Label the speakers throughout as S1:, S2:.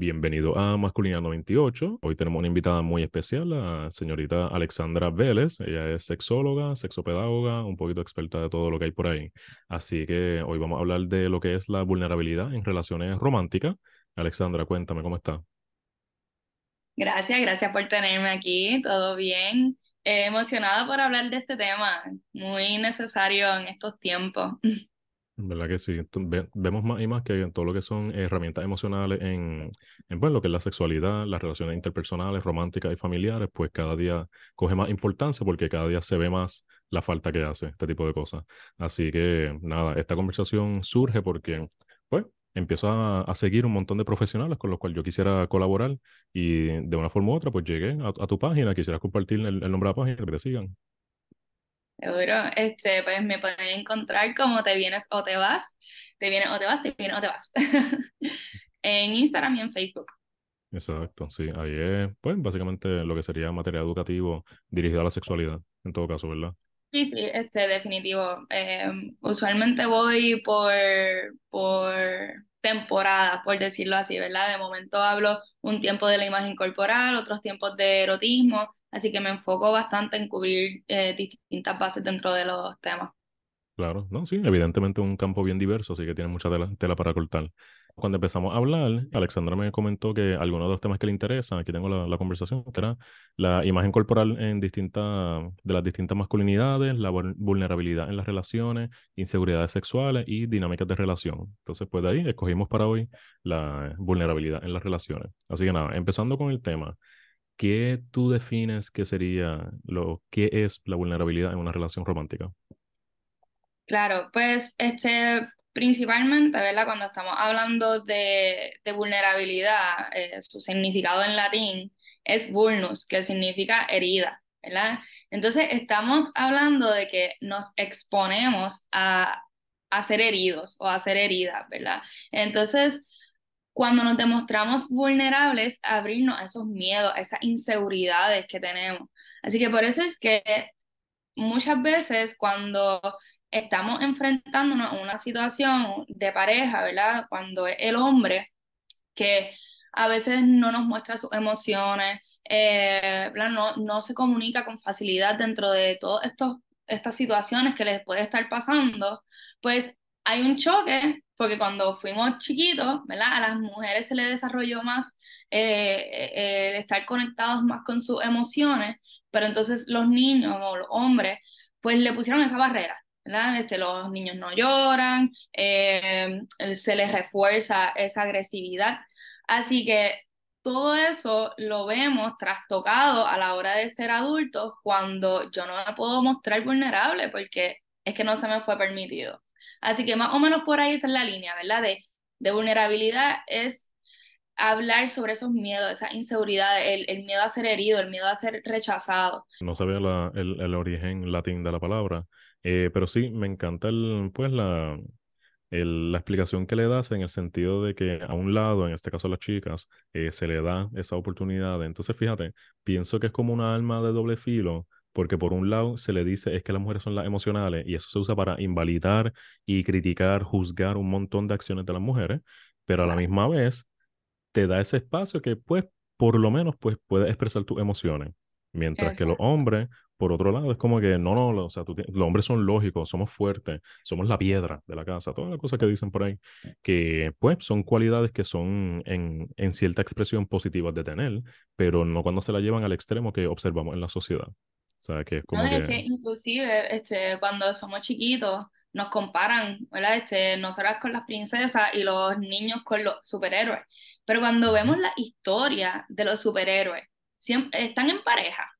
S1: Bienvenido a Masculinidad 98. Hoy tenemos una invitada muy especial, la señorita Alexandra Vélez. Ella es sexóloga, sexopedagoga, un poquito experta de todo lo que hay por ahí. Así que hoy vamos a hablar de lo que es la vulnerabilidad en relaciones románticas. Alexandra, cuéntame cómo está.
S2: Gracias, gracias por tenerme aquí. ¿Todo bien? emocionada por hablar de este tema, muy necesario en estos tiempos.
S1: ¿Verdad que sí? vemos más y más que en todo lo que son herramientas emocionales en, en bueno, lo que es la sexualidad, las relaciones interpersonales, románticas y familiares, pues cada día coge más importancia porque cada día se ve más la falta que hace este tipo de cosas. Así que nada, esta conversación surge porque, pues, empiezo a, seguir un montón de profesionales con los cuales yo quisiera colaborar y de una forma u otra, pues llegué a, tu página, quisiera compartir el, el nombre de la página, que te sigan.
S2: Seguro, este, pues me pueden encontrar como te vienes o te vas, te vienes o te vas, te vienes o te vas. en Instagram y en Facebook.
S1: Exacto, sí, ahí es, pues básicamente lo que sería material educativo dirigido a la sexualidad, en todo caso, ¿verdad?
S2: Sí, sí, este, definitivo. Em, usualmente voy por, por temporada, por decirlo así, ¿verdad? De momento hablo un tiempo de la imagen corporal, otros tiempos de erotismo, Así que me enfoco bastante en cubrir eh, distintas bases dentro de los temas.
S1: Claro, no, sí, evidentemente un campo bien diverso, así que tiene mucha tela, para cortar. Cuando empezamos a hablar, Alexandra me comentó que algunos de los temas que le interesan, aquí tengo la, conversación, que era la imagen corporal en distintas, de las distintas masculinidades, la vulnerabilidad en las relaciones, inseguridades sexuales y dinámicas de relación. Entonces, pues de ahí escogimos para hoy la vulnerabilidad en las relaciones. Así que nada, empezando con el tema. ¿Qué tú defines que sería lo que es la vulnerabilidad en una relación romántica?
S2: Claro, pues este principalmente, ¿verdad? Cuando estamos hablando de, vulnerabilidad, eh, su significado en latín es vulnus, que significa herida, ¿verdad? Entonces estamos hablando de que nos exponemos a, a ser heridos o a ser heridas, ¿verdad? Entonces, cuando nos demostramos vulnerables, abrirnos a esos miedos, a esas inseguridades que tenemos. Así que por eso es que muchas veces cuando estamos enfrentándonos a una situación de pareja, ¿verdad? Cuando es el hombre que a veces no nos muestra sus emociones, eh, no, no se comunica con facilidad dentro de todas estas situaciones que les puede estar pasando, pues hay un choque porque cuando fuimos chiquitos, ¿verdad? A las mujeres se les desarrolló más eh, eh, el estar conectados más con sus emociones, pero entonces los niños o los hombres, pues le pusieron esa barrera, ¿verdad? Este, los niños no lloran, eh, se les refuerza esa agresividad. Así que todo eso lo vemos trastocado a la hora de ser adultos cuando yo no me puedo mostrar vulnerable porque es que no se me fue permitido. Así que más o menos por ahí esa es la línea, ¿verdad? De, de vulnerabilidad es hablar sobre esos miedos, esas inseguridades, el, miedo a ser herido, el miedo a ser rechazado.
S1: No sabía el, el, origen latín de la palabra, eh, pero sí, me encanta el, pues la, la explicación que le das en el sentido de que a un lado, en este caso a las chicas, eh, se le da esa oportunidad. Entonces, fíjate, pienso que es como una alma de doble filo, porque por un lado se le dice es que las mujeres son las emocionales y eso se usa para invalidar y criticar, juzgar un montón de acciones de las mujeres, pero a la misma vez te da ese espacio que pues por lo menos pues puedes expresar tus emociones. Mientras que los hombres, por otro lado, es como que no, no, o sea, los hombres son lógicos, somos fuertes, somos la piedra de la casa, todas las cosas que dicen por ahí, que pues son cualidades que son en, en cierta expresión positivas de tener, pero no cuando se la llevan al extremo que observamos en la sociedad. O sea, que es como
S2: no,
S1: que...
S2: Es que inclusive este, cuando somos chiquitos nos comparan, ¿verdad? Este, nosotras con las princesas y los niños con los superhéroes. Pero cuando vemos la historia de los superhéroes, siempre, ¿están en pareja?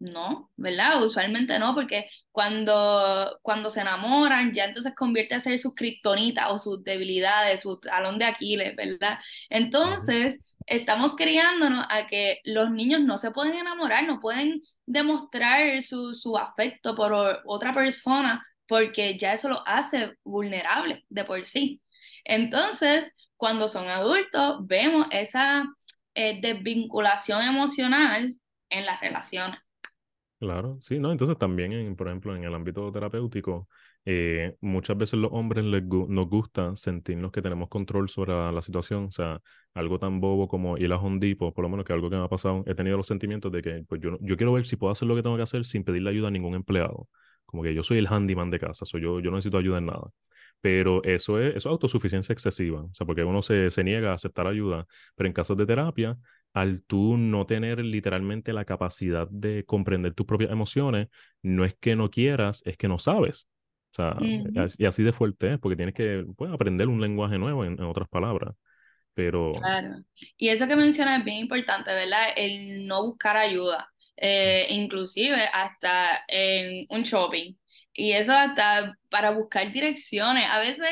S2: No, ¿verdad? Usualmente no, porque cuando, cuando se enamoran ya entonces convierte a ser sus kriptonitas o sus debilidades, su talón de Aquiles, ¿verdad? Entonces, estamos criándonos a que los niños no se pueden enamorar, no pueden demostrar su, su afecto por otra persona porque ya eso lo hace vulnerable de por sí. Entonces, cuando son adultos, vemos esa eh, desvinculación emocional en las relaciones.
S1: Claro, sí, ¿no? Entonces también, en, por ejemplo, en el ámbito terapéutico, eh, muchas veces los hombres les nos gusta sentirnos que tenemos control sobre la, situación, o sea, algo tan bobo como ir a Hondipo, por lo menos que algo que me ha pasado, he tenido los sentimientos de que pues yo, yo quiero ver si puedo hacer lo que tengo que hacer sin pedirle ayuda a ningún empleado, como que yo soy el handyman de casa, soy yo, yo no necesito ayuda en nada. Pero eso es, eso es autosuficiencia excesiva, o sea, porque uno se, se niega a aceptar ayuda, pero en casos de terapia, al tú no tener literalmente la capacidad de comprender tus propias emociones, no es que no quieras, es que no sabes. Sea, y así de fuerte es, porque tienes que pues, aprender un lenguaje nuevo, en, otras palabras. Pero...
S2: Claro. Y eso que mencionas es bien importante, ¿verdad? El no buscar ayuda, eh, inclusive hasta en un shopping. Y eso hasta para buscar direcciones. A veces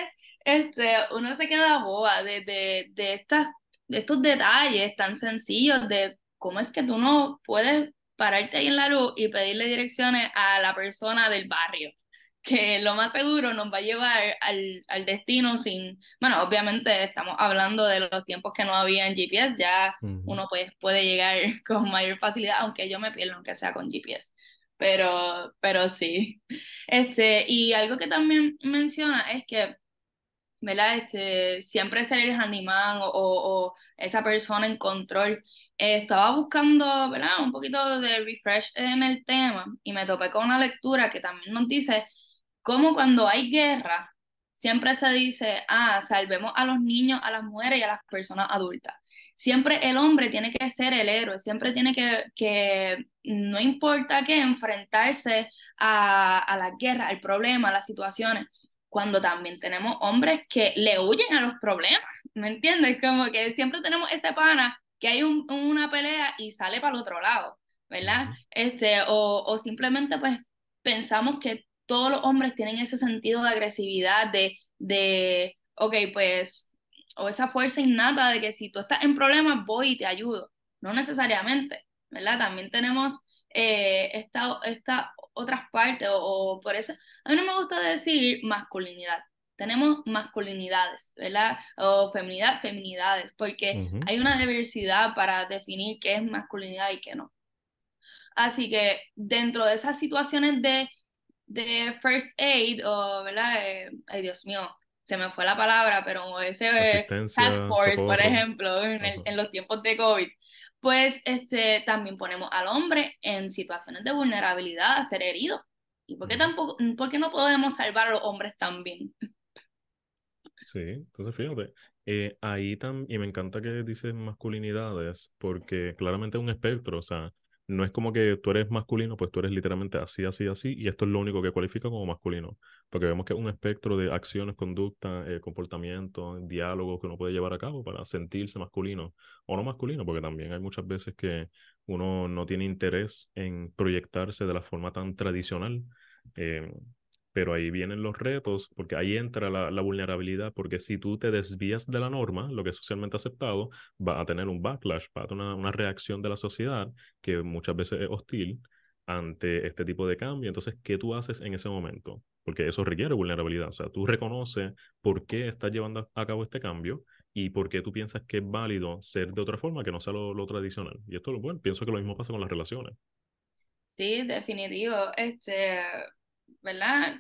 S2: este, uno se queda boba de, de, de, estas, de estos detalles tan sencillos de cómo es que tú no puedes pararte ahí en la luz y pedirle direcciones a la persona del barrio que lo más seguro nos va a llevar al, al, destino sin, bueno, obviamente estamos hablando de los tiempos que no había en GPS, ya uno pues, puede llegar con mayor facilidad, aunque yo me pierdo aunque sea con GPS, pero, pero sí. Este, y algo que también menciona es que, ¿verdad? Este, siempre ser el handyman o, o, esa persona en control. estaba buscando, ¿verdad? Un poquito de refresh en el tema y me topé con una lectura que también nos dice como cuando hay guerra, siempre se dice, ah, salvemos a los niños, a las mujeres y a las personas adultas. Siempre el hombre tiene que ser el héroe, siempre tiene que, que no importa qué, enfrentarse a, a la guerra, al problema, a las situaciones, cuando también tenemos hombres que le huyen a los problemas, ¿me entiendes? Como que siempre tenemos ese pana que hay una pelea y sale para el otro lado, ¿verdad? Este, o, o simplemente pues pensamos que todos los hombres tienen ese sentido de agresividad, de, de, ok, pues, o esa fuerza innata de que si tú estás en problemas, voy y te ayudo. No necesariamente, ¿verdad? También tenemos eh, esta, esta otras partes, o, por eso, a mí no me gusta decir masculinidad. Tenemos masculinidades, ¿verdad? O feminidad, feminidades, porque hay una diversidad para definir qué es masculinidad y qué no. Así que dentro de esas situaciones de de first aid o, ¿verdad? Eh, ay, Dios mío, se me fue la palabra, pero ese task force, por ejemplo, en, en, los tiempos de COVID, pues este, también ponemos al hombre en situaciones de vulnerabilidad a ser herido. ¿Y por qué, tampoco, por qué no podemos salvar a los hombres también?
S1: Sí, entonces fíjate, eh, ahí también, y me encanta que dices masculinidades, porque claramente es un espectro, o sea, no es como que tú eres masculino, pues tú eres literalmente así, así, así, y esto es lo único que cualifica como masculino, porque vemos que es un espectro de acciones, conducta, eh, comportamiento, diálogo que uno puede llevar a cabo para sentirse masculino o no masculino, porque también hay muchas veces que uno no tiene interés en proyectarse de la forma tan tradicional. Eh, pero ahí vienen los retos, porque ahí entra la, vulnerabilidad, porque si tú te desvías de la norma, lo que es socialmente aceptado, va a tener un backlash, va a tener una, una reacción de la sociedad que muchas veces es hostil ante este tipo de cambio. Entonces, ¿qué tú haces en ese momento? Porque eso requiere vulnerabilidad. O sea, tú reconoces por qué estás llevando a cabo este cambio y por qué tú piensas que es válido ser de otra forma que no sea lo, lo tradicional. Y esto, bueno, pienso que lo mismo pasa con las relaciones.
S2: Sí, definitivo. Este, ¿verdad?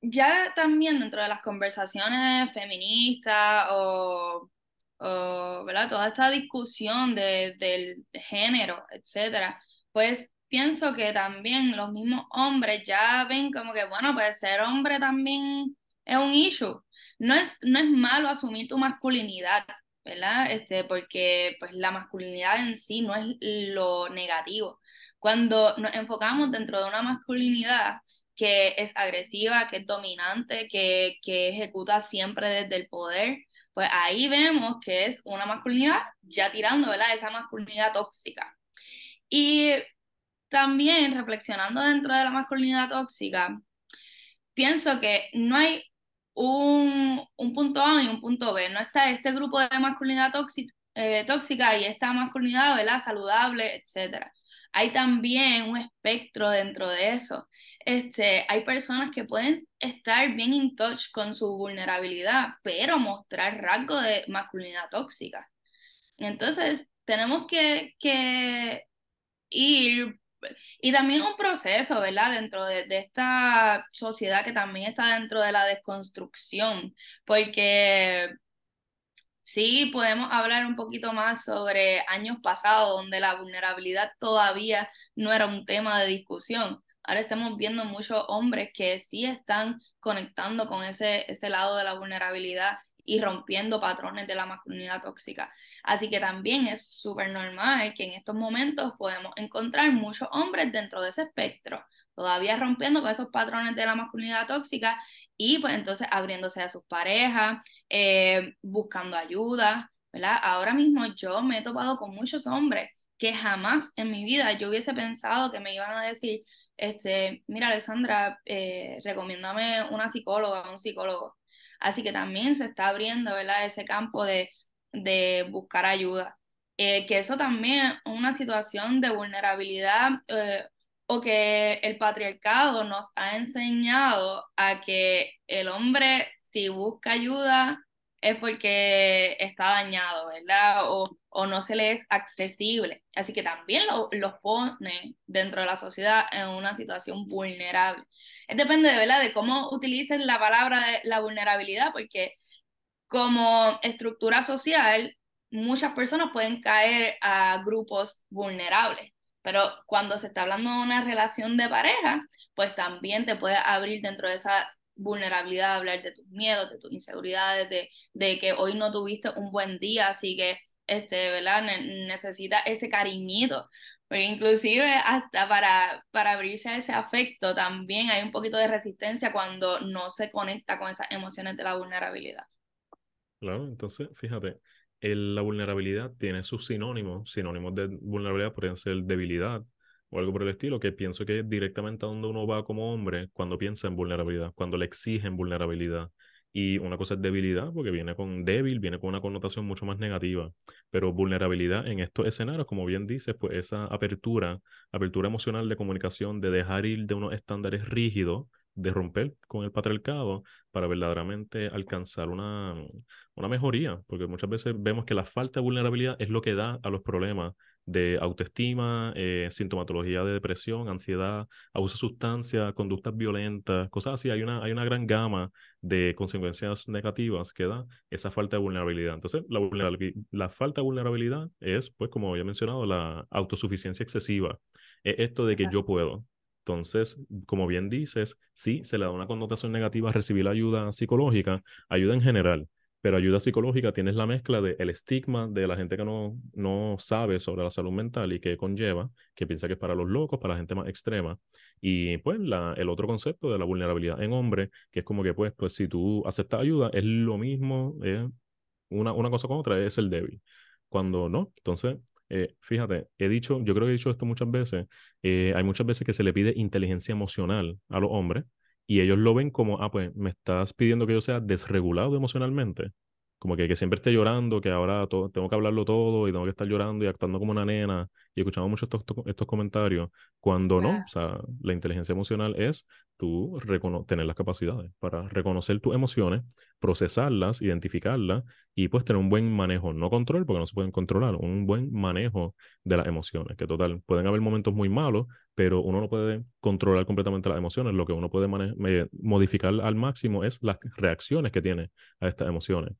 S2: Ya también dentro de las conversaciones feministas o, o ¿verdad? Toda esta discusión de, del género, etcétera, pues pienso que también los mismos hombres ya ven como que, bueno, pues ser hombre también es un issue. No es, no es malo asumir tu masculinidad, ¿verdad? Este, porque pues la masculinidad en sí no es lo negativo. Cuando nos enfocamos dentro de una masculinidad que es agresiva, que es dominante, que, que ejecuta siempre desde el poder, pues ahí vemos que es una masculinidad ya tirando, ¿verdad? Esa masculinidad tóxica. Y también reflexionando dentro de la masculinidad tóxica, pienso que no hay un, un punto A y un punto B, no está este grupo de masculinidad tóxica, eh, tóxica y esta masculinidad, ¿verdad? Saludable, etcétera hay también un espectro dentro de eso. Este, hay personas que pueden estar bien in touch con su vulnerabilidad, pero mostrar rasgos de masculinidad tóxica. Entonces, tenemos que, que ir y también un proceso, ¿verdad? Dentro de, de, esta sociedad que también está dentro de la desconstrucción, porque sí podemos hablar un poquito más sobre años pasados donde la vulnerabilidad todavía no era un tema de discusión. Ahora estamos viendo muchos hombres que sí están conectando con ese, ese lado de la vulnerabilidad y rompiendo patrones de la masculinidad tóxica. Así que también es súper normal que en estos momentos podemos encontrar muchos hombres dentro de ese espectro, todavía rompiendo con esos patrones de la masculinidad tóxica y pues entonces abriéndose a sus parejas, eh, buscando ayuda, ¿verdad? Ahora mismo yo me he topado con muchos hombres que jamás en mi vida yo hubiese pensado que me iban a decir, este, mira Alessandra, eh, recomiéndame una psicóloga, un psicólogo. Así que también se está abriendo, ¿verdad? Ese campo de, de buscar ayuda. Eh, que eso también es una situación de vulnerabilidad eh, o que el patriarcado nos ha enseñado a que el hombre si busca ayuda es porque está dañado, ¿verdad? O, o no se le es accesible. Así que también los pone dentro de la sociedad en una situación vulnerable. Depende, de, ¿verdad? De cómo utilicen la palabra de la vulnerabilidad, porque como estructura social, muchas personas pueden caer a grupos vulnerables. Pero cuando se está hablando de una relación de pareja, pues también te puede abrir dentro de esa vulnerabilidad, hablar de tus miedos, de tus inseguridades, de, de que hoy no tuviste un buen día, así que, este, ¿verdad? necesita ese cariñito. Porque inclusive hasta para, para abrirse a ese afecto también hay un poquito de resistencia cuando no se conecta con esas emociones de la vulnerabilidad.
S1: Claro, entonces, fíjate, la vulnerabilidad tiene sus sinónimos. Sinónimos de vulnerabilidad podrían ser debilidad o algo por el estilo, que pienso que es directamente a donde uno va como hombre cuando piensa en vulnerabilidad, cuando le exigen vulnerabilidad. Y una cosa es debilidad, porque viene con débil, viene con una connotación mucho más negativa. Pero vulnerabilidad en estos escenarios, como bien dices, pues esa apertura, apertura emocional de comunicación, de dejar ir de unos estándares rígidos de romper con el patriarcado para verdaderamente alcanzar una, una mejoría, porque muchas veces vemos que la falta de vulnerabilidad es lo que da a los problemas de autoestima, eh, sintomatología de depresión, ansiedad, abuso de sustancias, conductas violentas, cosas así. Hay una, hay una gran gama de consecuencias negativas que da esa falta de vulnerabilidad. Entonces, la, la falta de vulnerabilidad es, pues, como había mencionado, la autosuficiencia excesiva. Es esto de que yo puedo, entonces, como bien dices, sí, se le da una connotación negativa a recibir ayuda psicológica, ayuda en general, pero ayuda psicológica tienes la mezcla del el estigma de la gente que no, no sabe sobre la salud mental y que conlleva, que piensa que es para los locos, para la gente más extrema, y pues la, el otro concepto de la vulnerabilidad en hombre, que es como que pues, pues si tú aceptas ayuda, es lo mismo, una, una cosa con otra, es el débil. Cuando no, entonces eh, fíjate, he dicho, yo creo que he dicho esto muchas veces, eh, hay muchas veces que se le pide inteligencia emocional a los hombres y ellos lo ven como, ah, pues me estás pidiendo que yo sea desregulado emocionalmente como que, que siempre esté llorando, que ahora tengo que hablarlo todo y tengo que estar llorando y actuando como una nena. Y escuchamos mucho estos, estos comentarios, cuando no, o sea, la inteligencia emocional es tú tener las capacidades para reconocer tus emociones, procesarlas, identificarlas y pues tener un buen manejo, no control, porque no se pueden controlar, un buen manejo de las emociones, que total, pueden haber momentos muy malos, pero uno no puede controlar completamente las emociones, lo que uno puede modificar al máximo es las reacciones que tiene a estas emociones.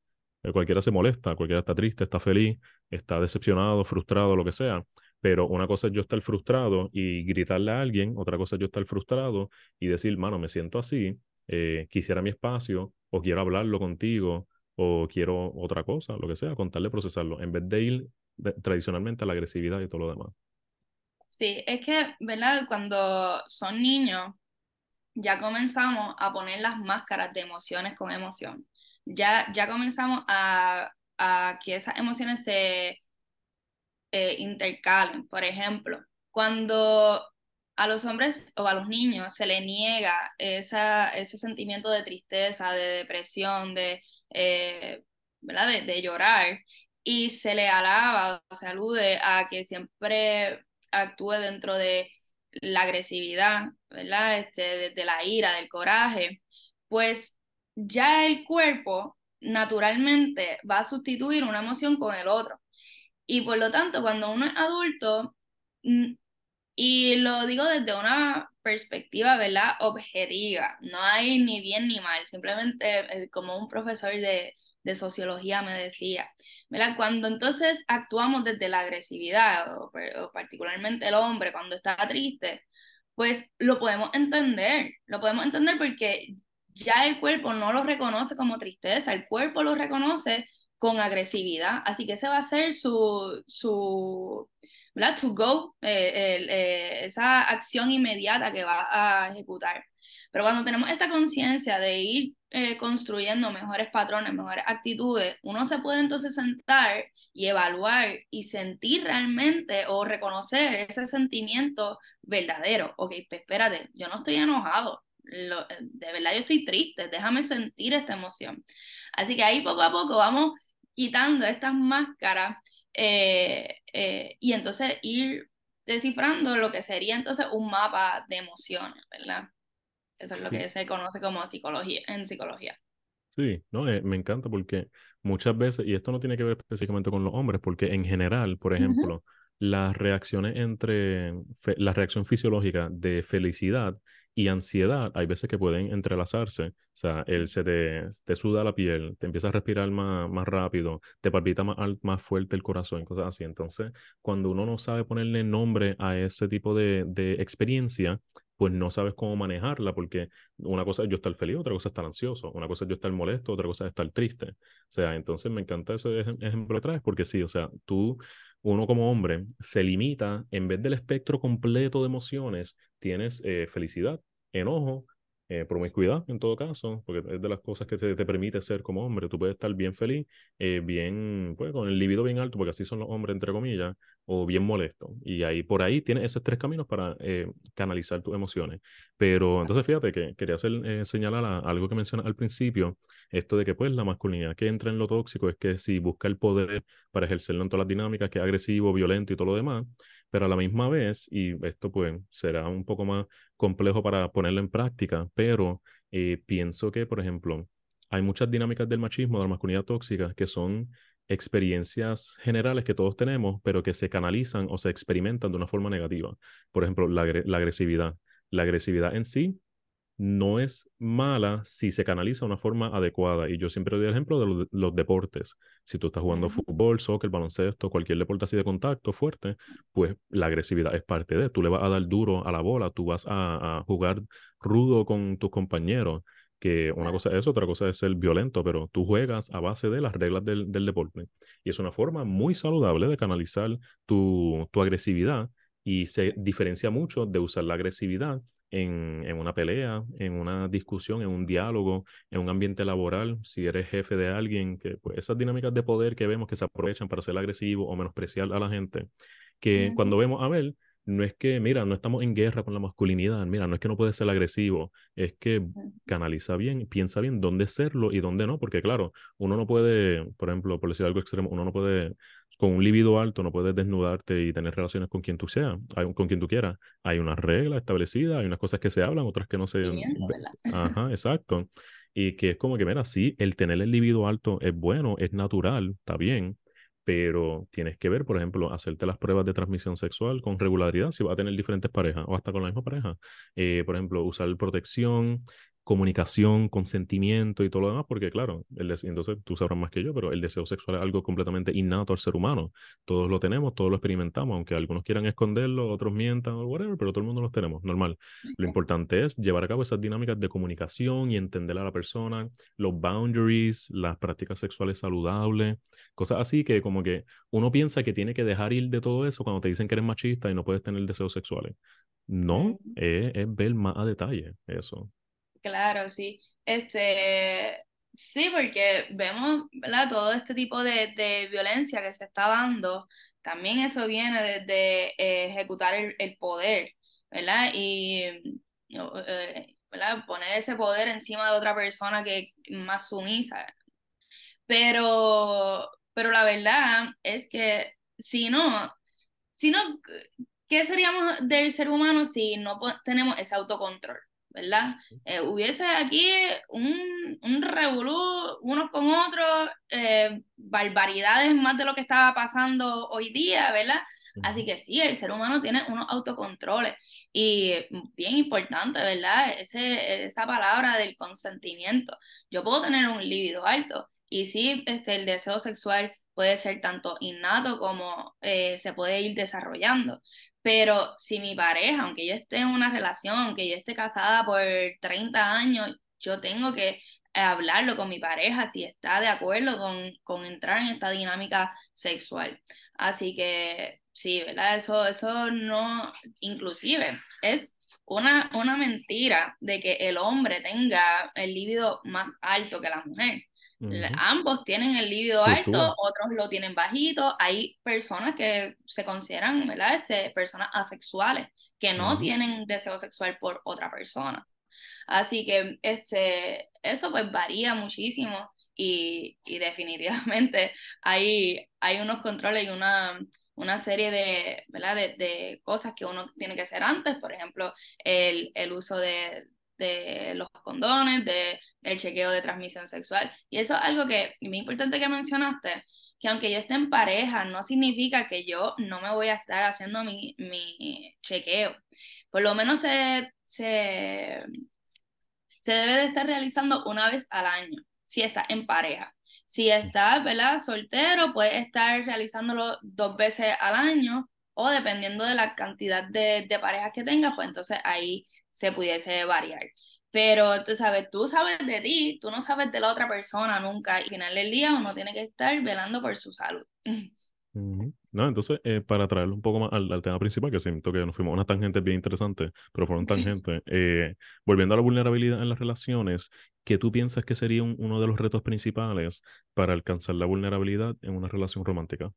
S1: Eh, cualquiera se molesta, cualquiera está triste, está feliz, está decepcionado, frustrado, lo que sea. Pero una cosa es yo estar frustrado y gritarle a alguien, otra cosa es yo estar frustrado y decir, mano, me siento así, eh, quisiera mi espacio, o quiero hablarlo contigo, o quiero otra cosa, lo que sea, contarle, procesarlo, en vez de ir tradicionalmente a la agresividad y todo lo demás.
S2: Sí, es que, ¿verdad? Cuando son niños, ya comenzamos a poner las máscaras de emociones con emoción ya, ya comenzamos a, que esas emociones se eh, intercalen. Por ejemplo, cuando a los hombres o a los niños se le niega esa, ese sentimiento de tristeza, de depresión, de, eh, ¿verdad? De, llorar, y se le alaba o se alude a que siempre actúe dentro de la agresividad, ¿verdad? Este, de la ira, del coraje, pues ya el cuerpo naturalmente va a sustituir una emoción con el otro. Y por lo tanto, cuando uno es adulto, Y lo digo desde una perspectiva, ¿verdad? Objetiva. No hay ni bien ni mal, simplemente eh, como un profesor de, de sociología me decía, ¿verdad? Cuando entonces actuamos desde la agresividad, o, o, particularmente el hombre cuando está triste, pues lo podemos entender, lo podemos entender porque ya el cuerpo no lo reconoce como tristeza, el cuerpo lo reconoce con agresividad, así que ese va a ser su, su ¿verdad? To go, eh, eh, esa acción inmediata que va a ejecutar. Pero cuando tenemos esta conciencia de ir eh, construyendo mejores patrones, mejores actitudes, uno se puede entonces sentar y evaluar y sentir realmente o reconocer ese sentimiento verdadero. Ok, pues espérate, yo no estoy enojado, de verdad yo estoy triste, déjame sentir esta emoción. Así que ahí poco a poco vamos quitando estas máscaras eh, eh, y entonces ir descifrando lo que sería entonces un mapa de emociones, ¿verdad? Eso es lo que se conoce como psicología, en psicología.
S1: Sí, no, eh, me encanta porque muchas veces, y esto no tiene que ver específicamente con los hombres, porque en general, por ejemplo, las reacciones entre, la reacción fisiológica de felicidad y ansiedad, hay veces que pueden entrelazarse. O sea, él se te, suda la piel, te empieza a respirar más, más rápido, te palpita más, más fuerte el corazón, cosas así. Entonces, cuando uno no sabe ponerle nombre a ese tipo de, de experiencia, pues no sabes cómo manejarla, porque una cosa es yo estar feliz, otra cosa es estar ansioso, una cosa es yo estar molesto, otra cosa es estar triste. O sea, entonces me encanta ese ejemplo que traes, porque sí, o sea, tú, uno como hombre, se limita, en vez del espectro completo de emociones, tienes eh, felicidad, enojo, eh, promiscuidad en todo caso, porque es de las cosas que te, te permite ser como hombre. Tú puedes estar bien feliz, eh, bien, pues con el libido bien alto, porque así son los hombres, entre comillas, o bien molesto. Y ahí, por ahí tienes esos tres caminos para eh, canalizar tus emociones. Pero entonces fíjate que quería hacer, eh, señalar algo que mencionas al principio, esto de que pues la masculinidad que entra en lo tóxico es que si busca el poder para ejercerlo en todas las dinámicas, que es agresivo, violento y todo lo demás, pero a la misma vez, y esto pues será un poco más complejo para ponerlo en práctica, pero eh, pienso que, por ejemplo, hay muchas dinámicas del machismo, de la masculinidad tóxica, que son experiencias generales que todos tenemos, pero que se canalizan o se experimentan de una forma negativa. Por ejemplo, la, la agresividad. La agresividad en sí no es mala si se canaliza de una forma adecuada. Y yo siempre doy el ejemplo de los, deportes. Si tú estás jugando fútbol, soccer, baloncesto, cualquier deporte así de contacto fuerte, pues la agresividad es parte de. Tú le vas a dar duro a la bola, tú vas a, jugar rudo con tus compañeros. Que una cosa es otra cosa es ser violento, pero tú juegas a base de las reglas del, del deporte. Y es una forma muy saludable de canalizar tu, tu agresividad y se diferencia mucho de usar la agresividad en, en, una pelea, en una discusión, en un diálogo, en un ambiente laboral, si eres jefe de alguien, que pues, esas dinámicas de poder que vemos que se aprovechan para ser agresivo o menospreciar a la gente, que cuando vemos a ver, no es que, mira, no estamos en guerra con la masculinidad, mira, no es que no puede ser agresivo, es que canaliza bien, piensa bien dónde serlo y dónde no, porque claro, uno no puede, por ejemplo, por decir algo extremo, uno no puede con un libido alto no puedes desnudarte y tener relaciones con quien tú seas, con quien tú quieras. Hay una regla establecida, hay unas cosas que se hablan, otras que no se... Ajá, exacto. Y que es como que, mira, sí, el tener el libido alto es bueno, es natural, está bien, pero tienes que ver, por ejemplo, hacerte las pruebas de transmisión sexual con regularidad si vas a tener diferentes parejas o hasta con la misma pareja. Eh, por ejemplo, usar protección, comunicación, consentimiento y todo lo demás, porque claro, el entonces tú sabrás más que yo, pero el deseo sexual es algo completamente innato al ser humano. Todos lo tenemos, todos lo experimentamos, aunque algunos quieran esconderlo, otros mientan o whatever, pero todo el mundo los tenemos, normal. Lo importante es llevar a cabo esas dinámicas de comunicación y entender a la persona, los boundaries, las prácticas sexuales saludables, cosas así que como que uno piensa que tiene que dejar ir de todo eso cuando te dicen que eres machista y no puedes tener deseos sexuales. No, es ver más a detalle eso.
S2: Claro, sí. Este, sí, porque vemos, ¿verdad? Todo este tipo de, de violencia que se está dando, también eso viene desde eh, ejecutar el, el, poder, ¿verdad? Y, eh, ¿verdad? Poner ese poder encima de otra persona que más sumisa. Pero, pero la verdad es que si no, si no, ¿qué seríamos del ser humano si no tenemos ese autocontrol? ¿Verdad? Eh, hubiese aquí un, un revolú unos con otros, eh, barbaridades más de lo que estaba pasando hoy día, ¿verdad? Así que sí, el ser humano tiene unos autocontroles y bien importante, ¿verdad? Ese, esa palabra del consentimiento. Yo puedo tener un líbido alto y sí, este, el deseo sexual puede ser tanto innato como eh, se puede ir desarrollando. Pero si mi pareja, aunque yo esté en una relación, aunque yo esté casada por 30 años, yo tengo que hablarlo con mi pareja si está de acuerdo con, con entrar en esta dinámica sexual. Así que sí, ¿verdad? Eso, eso no, inclusive es una, una mentira de que el hombre tenga el líbido más alto que la mujer. Ambos tienen el líbido alto, otros lo tienen bajito. Hay personas que se consideran, ¿verdad? Este, personas asexuales que no tienen deseo sexual por otra persona. Así que este, eso pues varía muchísimo y, y definitivamente hay, hay unos controles y una, una serie de, ¿verdad? De, de, cosas que uno tiene que hacer antes, por ejemplo, el, el uso de, de los condones, de el chequeo de transmisión sexual. Y eso es algo que es muy importante que mencionaste, que aunque yo esté en pareja, no significa que yo no me voy a estar haciendo mi, mi chequeo. Por lo menos se, se, se debe de estar realizando una vez al año, si está en pareja. Si está, ¿verdad? Soltero, puede estar realizándolo dos veces al año o dependiendo de la cantidad de, de parejas que tenga, pues entonces ahí se pudiese variar. Pero tú sabes, tú sabes de ti, tú no sabes de la otra persona nunca. Y al final del día uno tiene que estar velando por su salud.
S1: No, entonces, eh, para traerlo un poco más al, tema principal, que siento que nos fuimos a una tangente bien interesante, pero fueron tangentes, eh, volviendo a la vulnerabilidad en las relaciones, ¿qué tú piensas que sería uno de los retos principales para alcanzar la vulnerabilidad en una relación romántica?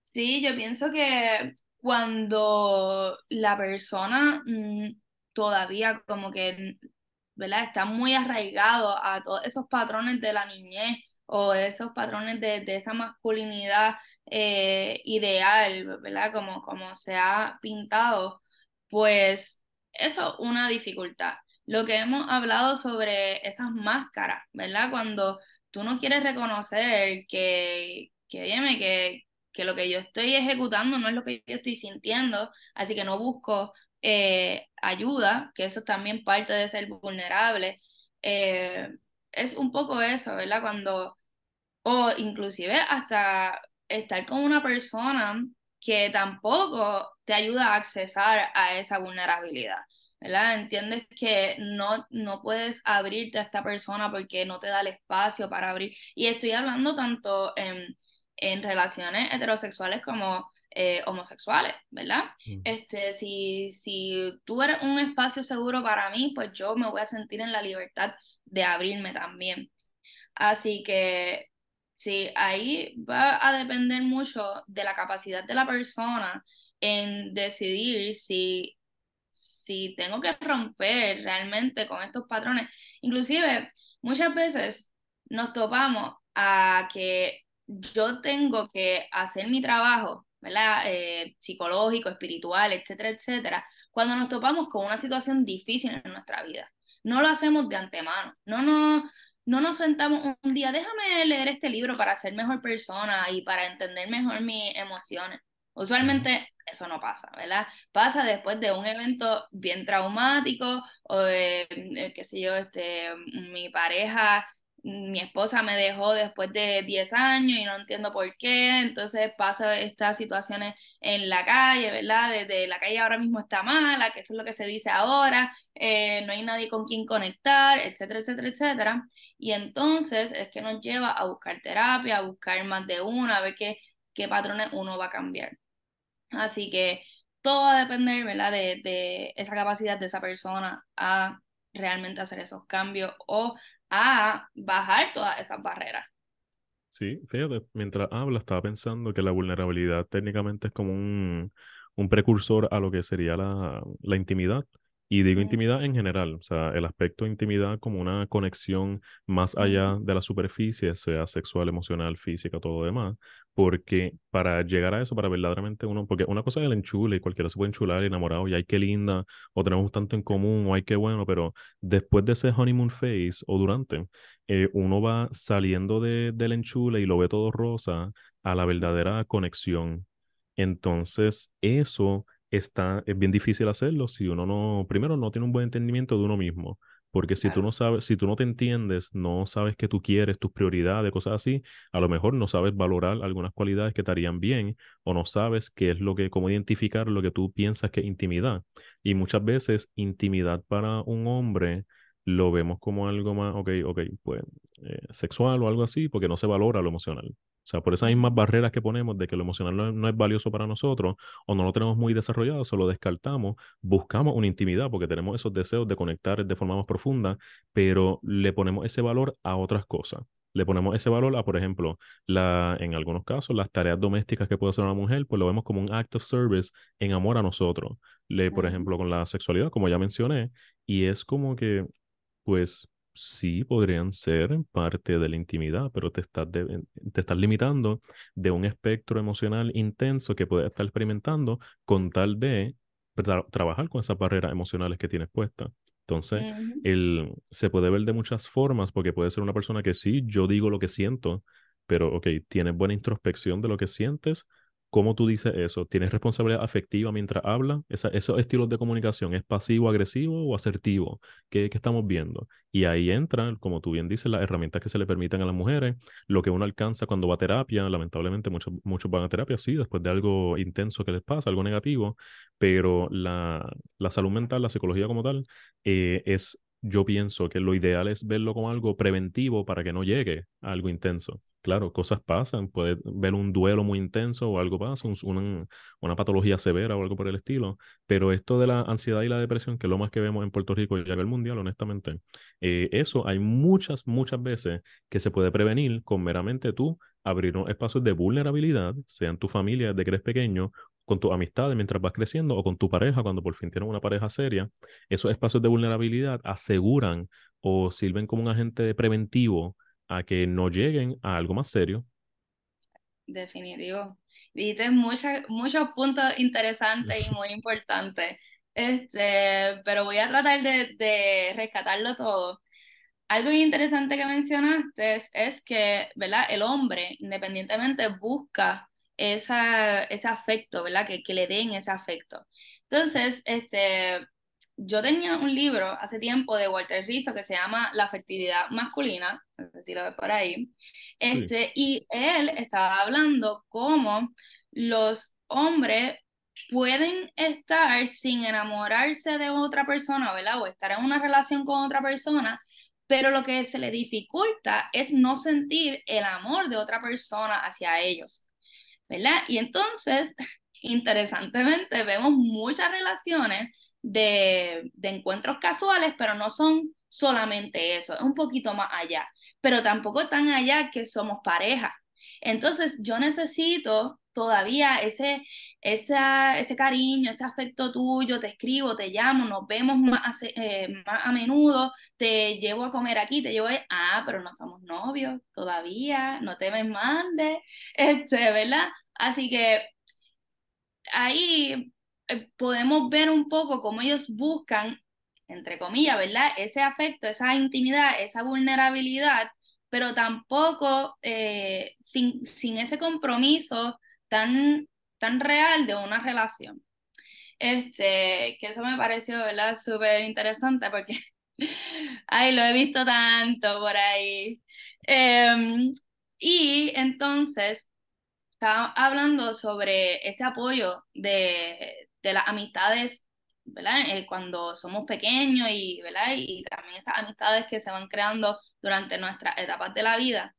S2: Sí, yo pienso que cuando la persona mm, todavía como que, ¿verdad? Está muy arraigado a todos esos patrones de la niñez o esos patrones de, de esa masculinidad eh, ideal, ¿verdad? Como, como se ha pintado, pues eso es una dificultad. Lo que hemos hablado sobre esas máscaras, ¿verdad? Cuando tú no quieres reconocer que, que, que, que lo que yo estoy ejecutando no es lo que yo estoy sintiendo, así que no busco eh, ayuda, que eso es también parte de ser vulnerable. Eh, es un poco eso, ¿verdad? Cuando, o inclusive hasta estar con una persona que tampoco te ayuda a accesar a esa vulnerabilidad. ¿verdad? Entiendes que no, no puedes abrirte a esta persona porque no te da el espacio para abrir. Y estoy hablando tanto en, en relaciones heterosexuales como eh, homosexuales, ¿verdad? Este, si, si tú eres un espacio seguro para mí, pues yo me voy a sentir en la libertad de abrirme también. Así que sí, ahí va a depender mucho de la capacidad de la persona en decidir si, si tengo que romper realmente con estos patrones. Inclusive, muchas veces nos topamos a que yo tengo que hacer mi trabajo ¿verdad? Eh, psicológico, espiritual, etcétera, etcétera, cuando nos topamos con una situación difícil en nuestra vida. No lo hacemos de antemano, no, no, no nos sentamos un día, déjame leer este libro para ser mejor persona y para entender mejor mis emociones. Usualmente eso no pasa, ¿verdad? Pasa después de un evento bien traumático o, eh, qué sé yo, este, mi pareja mi esposa me dejó después de 10 años y no entiendo por qué, entonces pasa estas situaciones en la calle, ¿verdad? Desde la calle ahora mismo está mala, que eso es lo que se dice ahora, eh, no hay nadie con quien conectar, etcétera, etcétera, etcétera. Y entonces es que nos lleva a buscar terapia, a buscar más de una, a ver qué, qué patrones uno va a cambiar. Así que todo va a depender, ¿verdad? De, de esa capacidad de esa persona a realmente hacer esos cambios o a bajar todas esas barreras.
S1: Sí, fíjate, mientras habla estaba pensando que la vulnerabilidad técnicamente es como un, un precursor a lo que sería la, la intimidad. Y digo intimidad en general, o sea, el aspecto de intimidad como una conexión más allá de la superficie, sea sexual, emocional, física, todo lo demás, porque para llegar a eso, para verdaderamente uno, porque una cosa es el enchule y cualquiera se puede enchular enamorado y hay que linda, o tenemos tanto en común, o hay que bueno, pero después de ese honeymoon phase o durante, eh, uno va saliendo de, del enchule y lo ve todo rosa a la verdadera conexión Entonces, eso está, es bien difícil hacerlo si uno no, primero, no tiene un buen entendimiento de uno mismo. Porque si tú
S2: Claro.
S1: no sabes, si tú no te entiendes, no sabes qué tú quieres, tus prioridades, cosas así, a lo mejor no sabes valorar algunas cualidades que te harían bien o no sabes qué es lo que, cómo identificar lo que tú piensas que es intimidad. Y muchas veces intimidad para un hombre lo vemos como algo más, ok, ok, pues eh, sexual o algo así, porque no se valora lo emocional. O sea, por esas mismas barreras que ponemos de que lo emocional no, no es valioso para nosotros o no lo tenemos muy desarrollado, solo descartamos, buscamos una intimidad porque tenemos esos deseos de conectar de forma más profunda, pero le ponemos ese valor a otras cosas. Le ponemos ese valor a, por ejemplo, la, en algunos casos, las tareas domésticas que puede hacer una mujer, pues lo vemos como un act of service en amor a nosotros. Le, por ejemplo, con la sexualidad, como ya mencioné, y es como que pues sí, podrían ser parte de la intimidad, pero te estás, de- te estás limitando de un espectro emocional intenso que puedes estar experimentando con tal de tra- trabajar con esas barreras emocionales que tienes puestas. Entonces, el, se puede ver de muchas formas porque puede ser una persona que sí, yo digo lo que siento, pero ok, tienes buena introspección de lo que sientes. ¿Cómo tú dices eso? ¿Tienes responsabilidad afectiva mientras hablas? Esa- esos estilos de comunicación, ¿es pasivo, agresivo o asertivo? ¿Qué, estamos viendo? Y ahí entran, como tú bien dices, las herramientas que se le permiten a las mujeres, lo que uno alcanza cuando va a terapia. Lamentablemente, muchos, van a terapia, sí, después de algo intenso que les pasa, algo negativo, pero la, la salud mental, la psicología como tal, eh, es, yo pienso que lo ideal es verlo como algo preventivo para que no llegue a algo intenso. Claro, cosas pasan, puede ver un duelo muy intenso o algo pasa, un- una, una patología severa o algo por el estilo, pero esto de la ansiedad y la depresión, que es lo más que vemos en Puerto Rico y a nivel mundial, honestamente, eh, eso hay muchas, muchas veces que se puede prevenir con meramente tú abrir espacios de vulnerabilidad, sea en tu familia desde que eres pequeño, con tus amistades mientras vas creciendo o con tu pareja cuando por fin tienes una pareja seria. Esos espacios de vulnerabilidad aseguran o sirven como un agente preventivo a que no lleguen a algo más serio.
S2: Definitivo. Dijiste muchos puntos interesantes y muy importantes. Este, pero voy a tratar de, de rescatarlo todo. Algo interesante que mencionaste es que, ¿verdad? El hombre, independientemente, busca esa, ese afecto, ¿verdad? Que, que le den ese afecto. Entonces, este, yo tenía un libro hace tiempo de Walter Rizzo que se llama La afectividad masculina, no sé si lo ves por ahí,
S1: Sí,
S2: este, y él estaba hablando cómo los hombres pueden estar sin enamorarse de otra persona, ¿verdad? O estar en una relación con otra persona, pero lo que se le dificulta es no sentir el amor de otra persona hacia ellos, ¿verdad? Y entonces, interesantemente, vemos muchas relaciones de, de encuentros casuales, pero no son solamente eso, es un poquito más allá, pero tampoco tan allá que somos pareja. Entonces, yo necesito todavía ese, esa, ese cariño, ese afecto tuyo, te escribo, te llamo, nos vemos más, eh, a menudo, te llevo a comer aquí, te llevo a... Ah, pero no somos novios todavía, no te me mandes, este, ¿verdad? Así que ahí eh, podemos ver un poco cómo ellos buscan, entre comillas, ¿verdad? Ese afecto, esa intimidad, esa vulnerabilidad, pero tampoco eh, sin, sin ese compromiso tan, tan real de una relación. Este, que eso me pareció, ¿verdad? Súper interesante porque, ay, lo he visto tanto por ahí. Em, y entonces estaba hablando sobre ese apoyo de, de las amistades, ¿verdad? Eh, cuando somos pequeños y, ¿verdad? Y también esas amistades que se van creando durante nuestras etapas de la vida.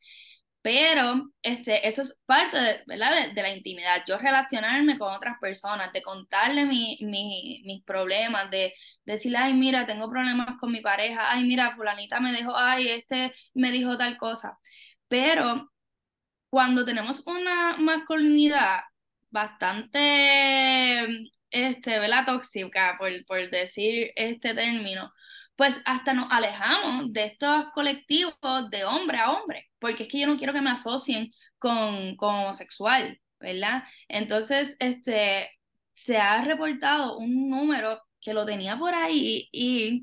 S2: Pero este, eso es parte de, ¿verdad? de, la intimidad, yo relacionarme con otras personas, de contarle mi, mi, mis problemas, de, de decirle, ay, mira, tengo problemas con mi pareja, ay, mira, fulanita me dejó, ay, este me dijo tal cosa. Pero cuando tenemos una masculinidad bastante, este, ¿verdad? Tóxica, por, por decir este término, pues hasta nos alejamos de estos colectivos de hombre a hombre, porque es que yo no quiero que me asocien con, con homosexual, ¿verdad? Entonces, este, se ha reportado un número que lo tenía por ahí y,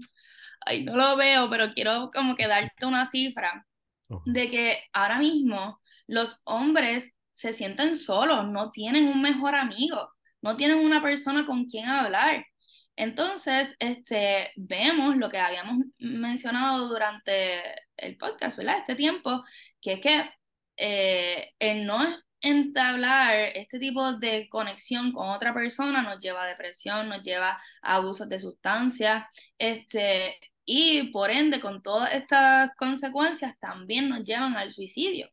S2: ay, no lo veo, pero quiero como que darte una cifra de que ahora mismo los hombres se sienten solos, no tienen un mejor amigo, no tienen una persona con quien hablar. Entonces, este, vemos lo que habíamos mencionado durante el podcast, ¿verdad? Este tiempo, que es que eh, el no entablar este tipo de conexión con otra persona nos lleva a depresión, nos lleva a abusos de sustancias, este, y por ende, con todas estas consecuencias, también nos llevan al suicidio.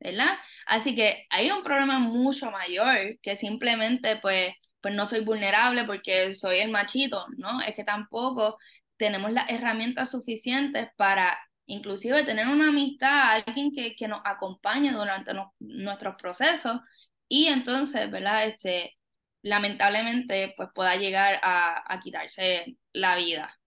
S2: ¿Verdad? Así que hay un problema mucho mayor que simplemente pues, pues no soy vulnerable porque soy el machito, ¿no? Es que tampoco tenemos las herramientas suficientes para inclusive tener una amistad, alguien que, que nos acompañe durante nuestros procesos y entonces, ¿verdad? Este, lamentablemente pues pueda llegar a, a quitarse la vida.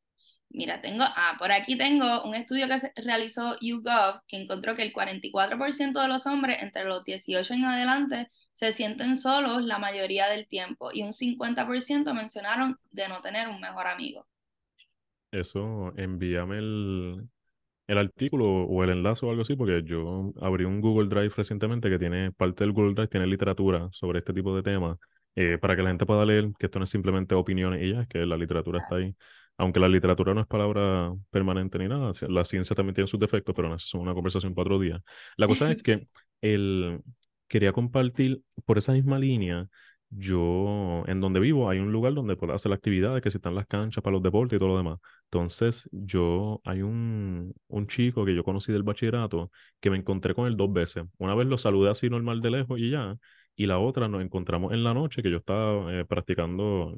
S2: Mira, tengo, ah, por aquí tengo un estudio que realizó YouGov que encontró que el 44% de los hombres entre los 18 en adelante se sienten solos la mayoría del tiempo y un 50% mencionaron de no tener un mejor amigo.
S1: Eso, envíame el, el artículo o el enlace o algo así, porque yo abrí un Google Drive recientemente que tiene, parte del Google Drive tiene literatura sobre este tipo de temas, eh, para que la gente pueda leer que esto no es simplemente opiniones y ya, que la literatura está ahí aunque la literatura no es palabra permanente ni nada, la ciencia también tiene sus defectos, pero no, eso es una conversación para otro día. La cosa es que el, quería compartir por esa misma línea. Yo, en donde vivo, hay un lugar donde puedo hacer actividades, que si están las canchas para los deportes y todo lo demás. Entonces, yo, hay un, un chico que yo conocí del bachillerato que me encontré con él dos veces. Una vez lo saludé así normal de lejos y ya, y la otra nos encontramos en la noche que yo estaba eh, practicando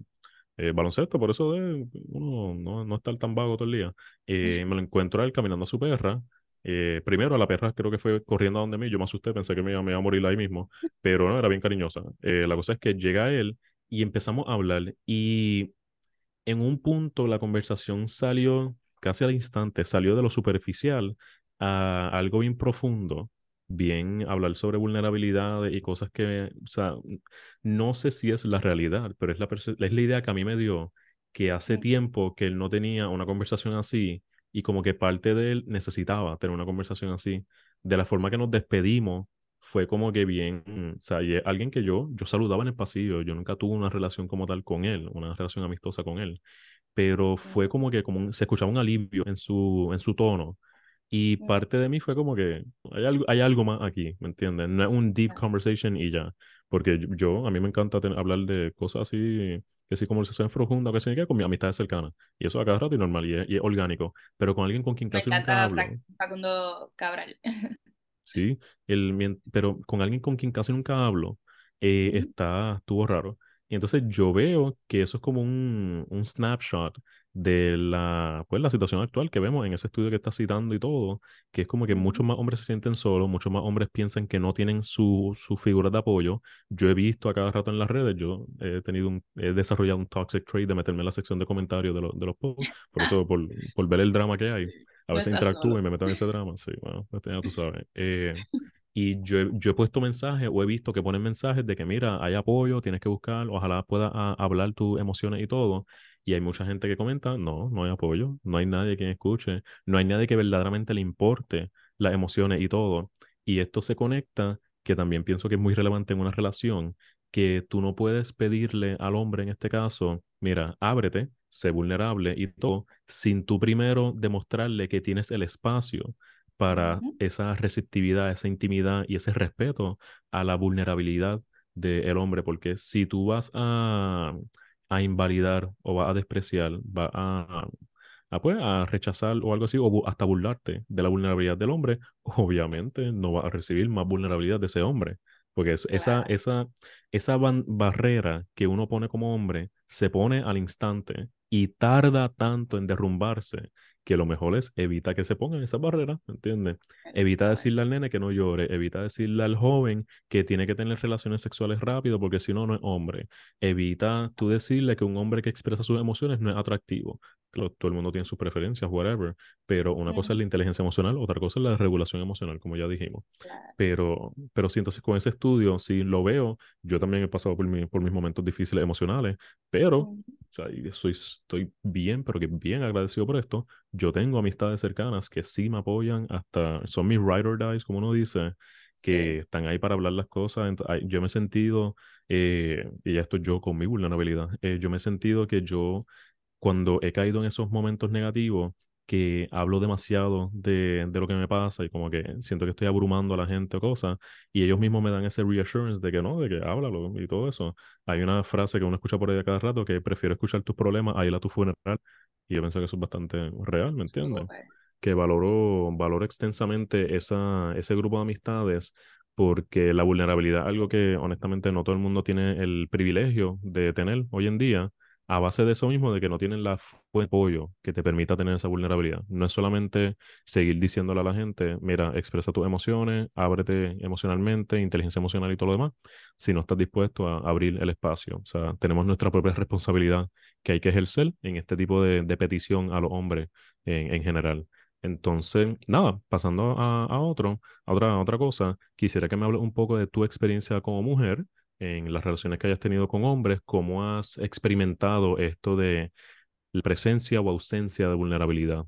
S1: eh, baloncesto, por eso de uno no, no estar tan vago todo el día. Eh, me lo encuentro a él caminando a su perra. Eh, primero a la perra creo que fue corriendo a donde mí, yo me asusté, pensé que me iba, me iba a morir ahí mismo, pero no, era bien cariñosa. la cosa es que llega él y empezamos a hablar y en un punto la conversación salió casi al instante, salió de lo superficial a algo bien profundo bien hablar sobre vulnerabilidades y cosas que, o sea, no sé si es la realidad, pero es la, es la idea que a mí me dio que hace tiempo que él no tenía una conversación así y como que parte de él necesitaba tener una conversación así. De la forma que nos despedimos fue como que bien, o sea, alguien que yo, yo saludaba en el pasillo, yo nunca tuve una relación como tal con él, una relación amistosa con él, pero fue como que como se escuchaba un alivio en su, en su tono y parte de mí fue como que hay algo, hay algo más aquí, ¿me entiendes? No es un deep conversation y ya. Porque yo, a mí me encanta hablar de cosas así, que sí, conversación profunda, que se con mi amistad cercana. Y eso a cada rato y normal, y es, orgánico. Pero con alguien con quien casi nunca hablo.
S2: Facundo Cabral.
S1: sí, el, pero con alguien con quien casi nunca hablo, eh, está, estuvo raro. Y entonces yo veo que eso es como un, un snapshot de la, pues, la situación actual que vemos en ese estudio que está citando y todo, que es como que muchos más hombres se sienten solos, muchos más hombres piensan que no tienen su, su figura de apoyo. Yo he visto a cada rato en las redes, yo he tenido un, he desarrollado un toxic trait de meterme en la sección de comentarios de, de los posts, por eso, por, por, ver el drama que hay. A veces interactúo y me meto en ese drama, sí, bueno, pues, ya tú sabes. Eh, y yo yo he puesto mensajes o he visto que ponen mensajes de que, mira, hay apoyo, tienes que buscar, ojalá pueda ah, hablar tus emociones y todo. Y hay mucha gente que comenta, no, no hay apoyo, no hay nadie quien escuche, no hay nadie que verdaderamente le importe las emociones y todo. Y esto se conecta, que también pienso que es muy relevante en una relación, que tú no puedes pedirle al hombre en este caso, mira, ábrete, sé vulnerable y todo, sin tú primero demostrarle que tienes el espacio para esa receptividad, esa intimidad y ese respeto a la vulnerabilidad del hombre, porque si tú vas a a invalidar o va a despreciar, va a, a, pues, a rechazar o algo así, o hasta burlarte de la vulnerabilidad del hombre, obviamente no va a recibir más vulnerabilidad de ese hombre. Porque esa, esa, esa barrera que uno pone como hombre se pone al instante y tarda tanto en derrumbarse que lo mejor es evita que se pongan esas barreras, ¿me entiendes? Evita decirle al nene que no llore, evita decirle al joven que tiene que tener relaciones sexuales rápido porque si no, no es hombre. Evita tú decirle que un hombre que expresa sus emociones no es atractivo. Claro, todo el mundo tiene sus preferencias, whatever, pero una cosa es la inteligencia emocional, otra cosa es la regulación emocional, como ya dijimos. Pero, pero sí, entonces con ese estudio, si lo veo, yo también he pasado por, por mis momentos difíciles emocionales, pero sea, soy, estoy bien, pero que bien agradecido por esto. Yo tengo amistades cercanas que sí me apoyan, hasta son mis ride or dies, como uno dice, que están ahí para hablar las cosas. Yo me he sentido, eh, y ya esto yo con mi vulnerabilidad, eh, yo me he sentido que yo, cuando he caído en esos momentos negativos, que hablo demasiado de, de, lo que me pasa y como que siento que estoy abrumando a la gente o cosas, y ellos mismos me dan ese reassurance de que no, de que háblalo y todo eso. Hay una frase que uno escucha por ahí a cada rato que prefiero escuchar tus problemas a ir a tu funeral, y yo pienso que eso es bastante real, ¿me entiendes? Que valoro, valoro extensamente esa, ese grupo de amistades porque la vulnerabilidad es algo que honestamente no todo el mundo tiene el privilegio de tener hoy en día a base de eso mismo, de que no tienen la fuente de apoyo que te permita tener esa vulnerabilidad. No es solamente seguir diciéndole a la gente, mira, expresa tus emociones, ábrete emocionalmente, inteligencia emocional y todo lo demás, si no estás dispuesto a abrir el espacio. O sea, tenemos nuestra propia responsabilidad que hay que ejercer en este tipo de, petición a los hombres en, general. Entonces, nada, pasando a, a, otro, a otra, a otra cosa, quisiera que me hables un poco de tu experiencia como mujer en las relaciones que hayas tenido con hombres, cómo has experimentado esto de la presencia o ausencia de vulnerabilidad.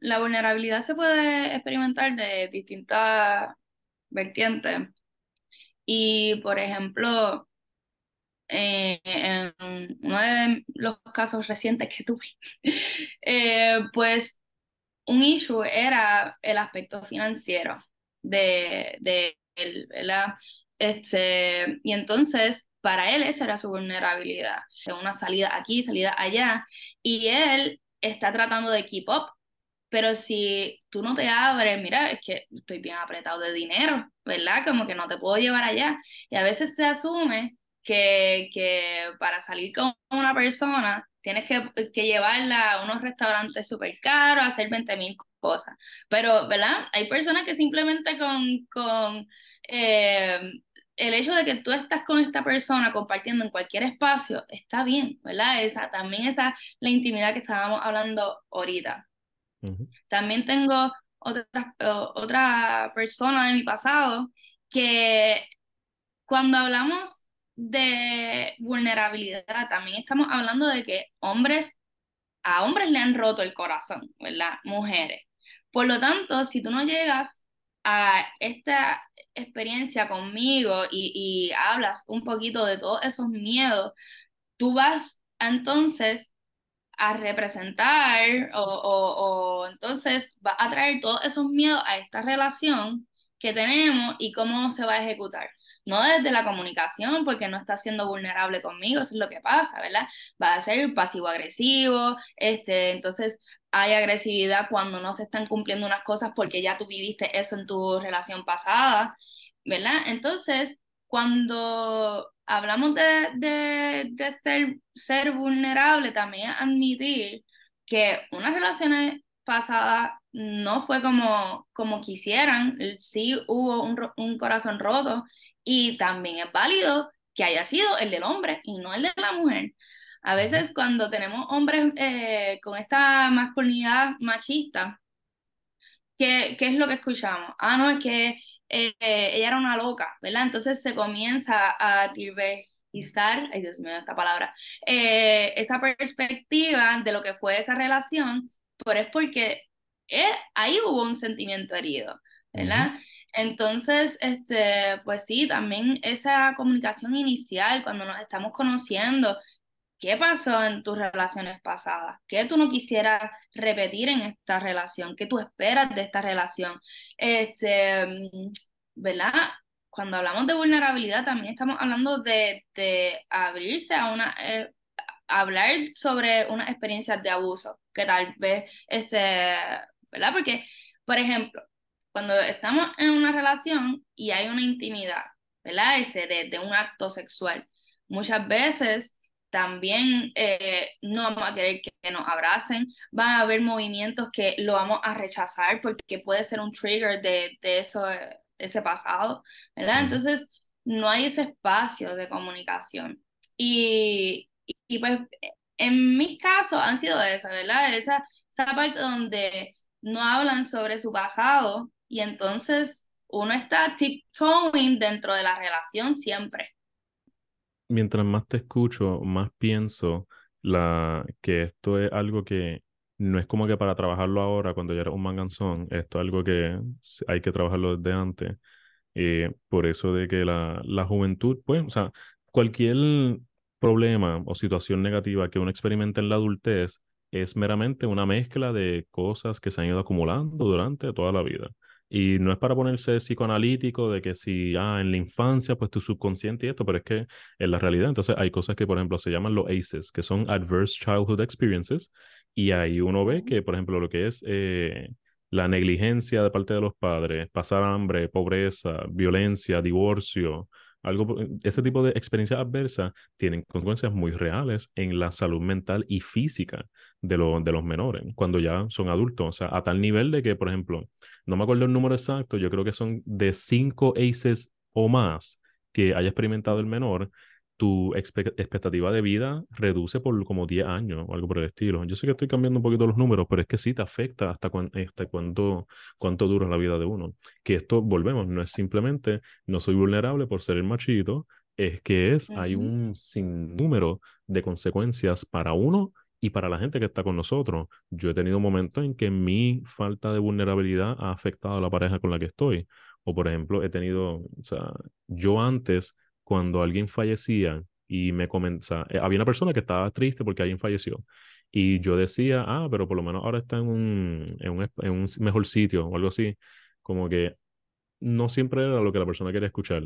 S2: La vulnerabilidad se puede experimentar de distintas vertientes. Y, por ejemplo, eh, en uno de los casos recientes que tuve, eh, pues un issue era el aspecto financiero de, de ¿verdad? Este, y entonces, para él esa era su vulnerabilidad, de una salida aquí, salida allá, y él está tratando de keep up, pero si tú no te abres, mira, es que estoy bien apretado de dinero, ¿verdad? Como que no te puedo llevar allá. Y a veces se asume que, que para salir con una persona tienes que, que llevarla a unos restaurantes súper caros, hacer 20 mil cosas. Pero, ¿verdad? Hay personas que simplemente con, con eh, el hecho de que tú estás con esta persona compartiendo en cualquier espacio está bien, ¿verdad? Esa, también esa la intimidad que estábamos hablando ahorita. También tengo otra, otra persona de mi pasado que cuando hablamos de vulnerabilidad, también estamos hablando de que hombres, a hombres le han roto el corazón, ¿verdad? Mujeres. Por lo tanto, si tú no llegas a esta experiencia conmigo y, hablas un poquito de todos esos miedos, tú vas entonces a representar o, o, entonces va a traer todos esos miedos a esta relación que tenemos y cómo se va a ejecutar. No desde la comunicación, porque no está siendo vulnerable conmigo, eso es lo que pasa, ¿verdad? Va a ser pasivo-agresivo, este, entonces hay agresividad cuando no se están cumpliendo unas cosas porque ya tú viviste eso en tu relación pasada, ¿verdad? Entonces, cuando hablamos de, de, ser, ser vulnerable, también admitir que unas relaciones pasadas no fue como, como quisieran, sí hubo un, un corazón roto y también es válido que haya sido el del hombre y no el de la mujer. A veces cuando tenemos hombres eh, con esta masculinidad machista, ¿qué, ¿qué, es lo que escuchamos? Ah, no, es que eh, ella era una loca, ¿verdad? Entonces se comienza a divergizar, ay Dios mío, esta palabra, eh, esta perspectiva de lo que fue esa relación, pero es porque ahí hubo un sentimiento herido, ¿verdad? Entonces, este, pues sí, también esa comunicación inicial, cuando nos estamos conociendo, ¿Qué pasó en tus relaciones pasadas? ¿Qué tú no quisieras repetir en esta relación? ¿Qué tú esperas de esta relación? Este, mm, ¿verdad? Cuando hablamos de vulnerabilidad, también estamos hablando de, abrirse a una, eh, hablar sobre unas experiencias de abuso, que tal vez, este, ¿verdad? Porque, por ejemplo, cuando estamos en una relación y hay una intimidad, ¿verdad? Este, de, de un acto sexual, muchas veces también eh, no vamos a querer que nos abracen, van a haber movimientos que lo vamos a rechazar porque puede ser un trigger de, de eso, ese pasado, ¿verdad? Entonces, no hay ese espacio de comunicación. Y, y, pues, en mi caso han sido esas, ¿verdad? Esa, esa parte donde no hablan sobre su pasado y entonces uno está tiptoeing dentro de la relación siempre
S1: mientras más te escucho, más pienso que esto es algo que no es como que para trabajanlo ahora cuando ya eres un manganzón, esto es algo que hay que trabajarlo desde antes. Eh, por eso de que la, la juventud, pues, o sea, cualquier problema o situación negativa que uno experimenta en la adultez es meramente una mezcla de cosas que se han ido acumulando durante toda la vida. Y no es para ponerse psicoanalítico de que si, ah, en la infancia, pues tu subconsciente y esto, pero es que en la realidad, entonces hay cosas que, por ejemplo, se llaman los ACEs, que son Adverse Childhood Experiences, y ahí uno ve que, por ejemplo, lo que es eh, la negligencia de parte de los padres, pasar hambre, pobreza, violencia, divorcio, algo, ese tipo de experiencias adversas tienen consecuencias muy reales en la salud mental y física de, de los menores cuando ya son adultos. O sea, a tal nivel de que, por ejemplo, no me acuerdo el número exacto, yo creo que son de cinco ACEs o más que haya experimentado el menor, tu expectativa de vida reduce por como 10 años o algo por el estilo. Yo sé que estoy cambiando un poquito los números, pero es que sí te afecta hasta, hasta cuánto, cuánto dura la vida de uno. Que esto, volvemos, no es simplemente no soy vulnerable por ser el machito, es que es, hay un sinnúmero de consecuencias para uno y para la gente que está con nosotros. Yo he tenido momentos en que mi falta de vulnerabilidad ha afectado a la pareja con la que estoy. O por ejemplo, he tenido, o sea, yo antes cuando alguien fallecía y me comenzaba, eh, había una persona que estaba triste porque alguien falleció. Y yo decía, ah, pero por lo menos ahora está en un, en un, en un mejor sitio o algo así. Como que no siempre era lo que la persona quería escuchar.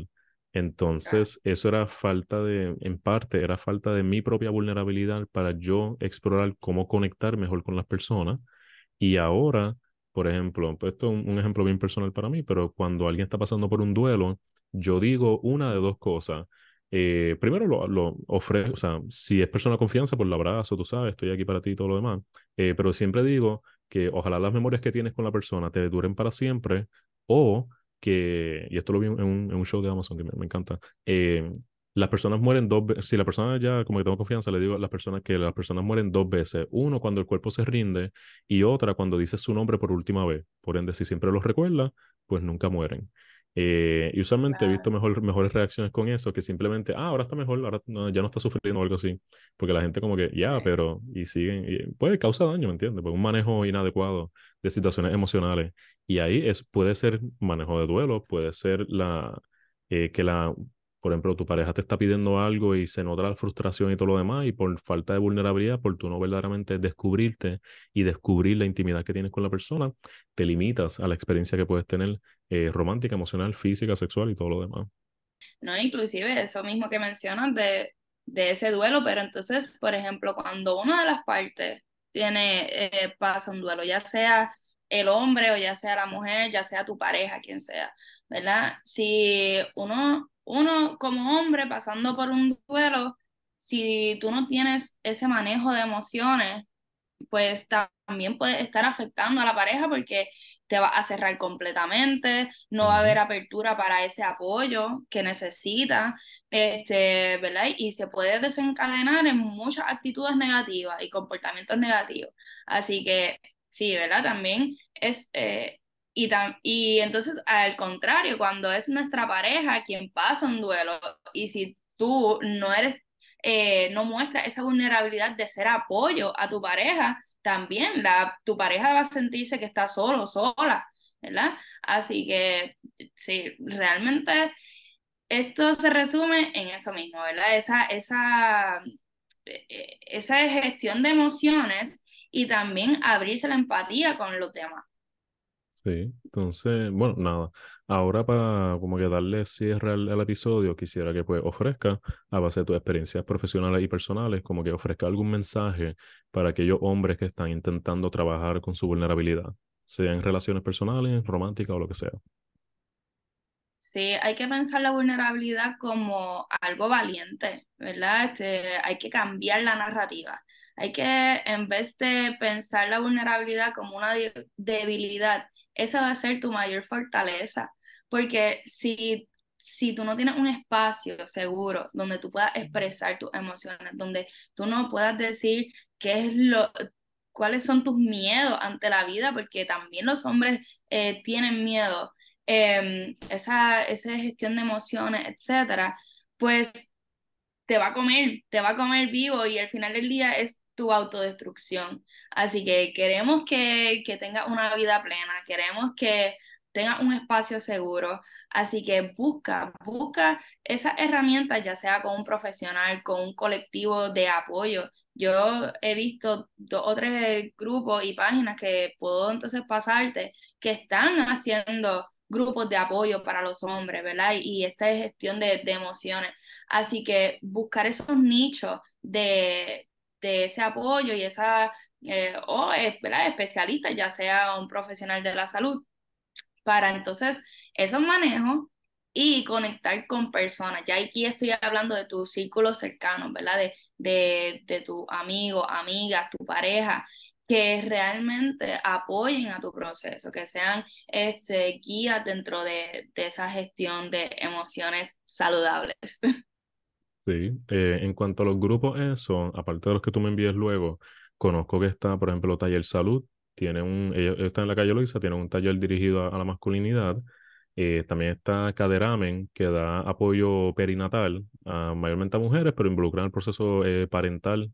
S1: Entonces, eso era falta de, en parte, era falta de mi propia vulnerabilidad para yo explorar cómo conectar mejor con las personas. Y ahora, por ejemplo, pues esto es un ejemplo bien personal para mí, pero cuando alguien está pasando por un duelo, yo digo una de dos cosas. Eh, primero lo, lo ofrezco, o sea, si es persona de confianza, pues lo abrazo, tú sabes, estoy aquí para ti y todo lo demás. Eh, pero siempre digo que ojalá las memorias que tienes con la persona te duren para siempre o que, y esto lo vi en un, en un show de Amazon que me, me encanta, eh, las personas mueren dos veces, si la persona ya, como que tengo confianza, le digo a las personas que las personas mueren dos veces, uno cuando el cuerpo se rinde y otra cuando dice su nombre por última vez. Por ende, si siempre los recuerda, pues nunca mueren. Eh, y usualmente he visto mejor, mejores reacciones con eso que simplemente, ah, ahora está mejor, ahora ya no está sufriendo o algo así. Porque la gente como que, ya, pero, y siguen, y puede causar daño, ¿me entiendes? Pues un manejo inadecuado de situaciones emocionales. Y ahí es, puede ser manejo de duelo, puede ser la, eh, que la por ejemplo, tu pareja te está pidiendo algo y se nota la frustración y todo lo demás, y por falta de vulnerabilidad, por tú no verdaderamente descubrirte y descubrir la intimidad que tienes con la persona, te limitas a la experiencia que puedes tener eh, romántica, emocional, física, sexual y todo lo demás.
S2: No, inclusive eso mismo que mencionas de, de ese duelo, pero entonces, por ejemplo, cuando una de las partes tiene, eh, pasa un duelo, ya sea el hombre o ya sea la mujer, ya sea tu pareja, quien sea, ¿verdad? Si uno uno como hombre pasando por un duelo, si tú no tienes ese manejo de emociones, pues también puede estar afectando a la pareja porque te va a cerrar completamente, no va a haber apertura para ese apoyo que necesita, este, ¿verdad? Y se puede desencadenar en muchas actitudes negativas y comportamientos negativos. Así que sí, ¿verdad? También es, eh, y, y entonces, al contrario, cuando es nuestra pareja quien pasa un duelo y si tú no eres, eh, no muestras esa vulnerabilidad de ser apoyo a tu pareja, también la, tu pareja va a sentirse que está solo, sola, ¿verdad? Así que sí, realmente esto se resume en eso mismo, ¿verdad? Esa, esa, eh, esa gestión de emociones y también abrirse la empatía con los demás.
S1: Sí, entonces, bueno, nada. Ahora para como que darle cierre al, episodio, quisiera que pues ofrezca, a base de tus experiencias profesionales y personales, como que ofrezca algún mensaje para aquellos hombres que están intentando trabajar con su vulnerabilidad, sea en relaciones personales, románticas o lo que sea.
S2: Sí, hay que pensar la vulnerabilidad como algo valiente, ¿verdad? Este, hay que cambiar la narrativa. Hay que, en vez de pensar la vulnerabilidad como una debilidad, esa va a ser tu mayor fortaleza, porque si, si tú no tienes un espacio seguro donde tú puedas expresar tus emociones, donde tú no puedas decir qué es lo, cuáles son tus miedos ante la vida, porque también los hombres eh, tienen miedo, em, esa, esa gestión de emociones, etcétera, pues te va a comer, te va a comer vivo y al final del día es tu autodestrucción. Así que queremos que, que tengas una vida plena, queremos que tengas un espacio seguro. Así que busca, busca esas herramientas, ya sea con un profesional, con un colectivo de apoyo. Yo he visto dos o tres grupos y páginas que puedo entonces pasarte que están haciendo grupos de apoyo para los hombres, ¿verdad? Y, esta es gestión de, emociones. Así que buscar esos nichos de, ese apoyo y esa, eh, o ¿verdad? especialista, ya sea un profesional de la salud, para entonces esos manejos y conectar con personas. Ya aquí estoy hablando de tu círculo cercano, ¿verdad? De, de, de tu amigo, amiga, tu pareja, que realmente apoyen a tu proceso, que sean este, guías dentro de, de esa gestión de emociones saludables.
S1: Sí, eh, en cuanto a los grupos, eso, aparte de los que tú me envíes luego, conozco que está, por ejemplo, Taller Salud, tiene un, ellos están en la calle Loiza, tienen un taller dirigido a, la masculinidad. Eh, también está Caderamen, que da apoyo perinatal a, mayormente a mujeres, pero involucran el proceso eh, parental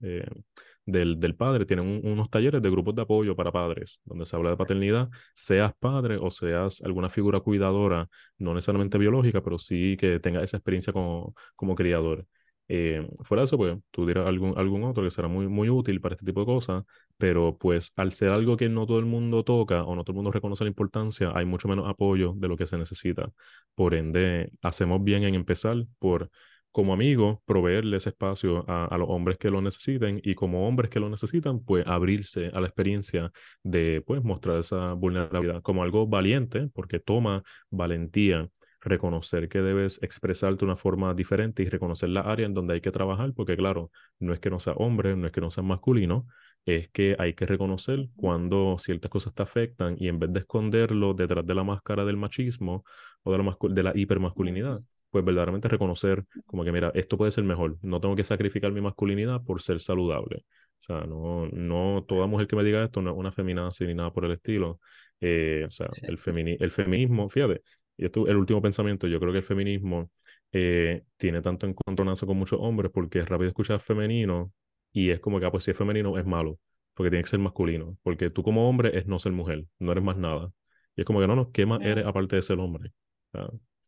S1: del, del padre. Tienen unos talleres de grupos de apoyo para padres, donde se habla de paternidad, seas padre o seas alguna figura cuidadora, no necesariamente biológica, pero sí que tenga esa experiencia como, como criador. Eh, fuera de eso, pues tú dirás algún, algún otro que será muy, muy útil para este tipo de cosas, pero pues al ser algo que no todo el mundo toca o no todo el mundo reconoce la importancia, hay mucho menos apoyo de lo que se necesita. Por ende, hacemos bien en empezar por como amigo, proveerle ese espacio a, a, los hombres que lo necesiten y como hombres que lo necesitan, pues abrirse a la experiencia de pues mostrar esa vulnerabilidad como algo valiente, porque toma valentía reconocer que debes expresarte de una forma diferente y reconocer la área en donde hay que trabajar, porque claro, no es que no sea hombre, no es que no sea masculino, es que hay que reconocer cuando ciertas cosas te afectan y en vez de esconderlo detrás de la máscara del machismo o de la, de la hipermasculinidad, pues verdaderamente reconocer como que, mira, esto puede ser mejor, no tengo que sacrificar mi masculinidad por ser saludable. O sea, no, no toda mujer que me diga esto no es una feminazi ni nada por el estilo. Eh, o sea, el, el feminismo, fíjate, y esto el último pensamiento, yo creo que el feminismo eh, tiene tanto encontronazo con muchos hombres porque es rápido escuchar femenino y es como que, ah, pues si es femenino es malo, porque tiene que ser masculino, porque tú como hombre es no ser mujer, no eres más nada. Y es como que no, no, ¿qué más eres aparte de ser hombre?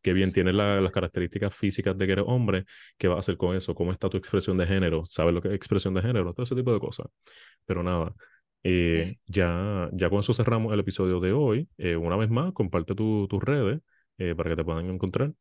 S1: qué bien tienes las características físicas de que eres hombre, ¿qué vas a hacer con eso? ¿Cómo está tu expresión de género? ¿Sabes lo que es expresión de género? Todo ese tipo de cosas. Pero nada, eh, ya, ya con eso cerramos el episodio de hoy. Eh, una vez más, comparte tus redes eh, para que te puedan encontrar.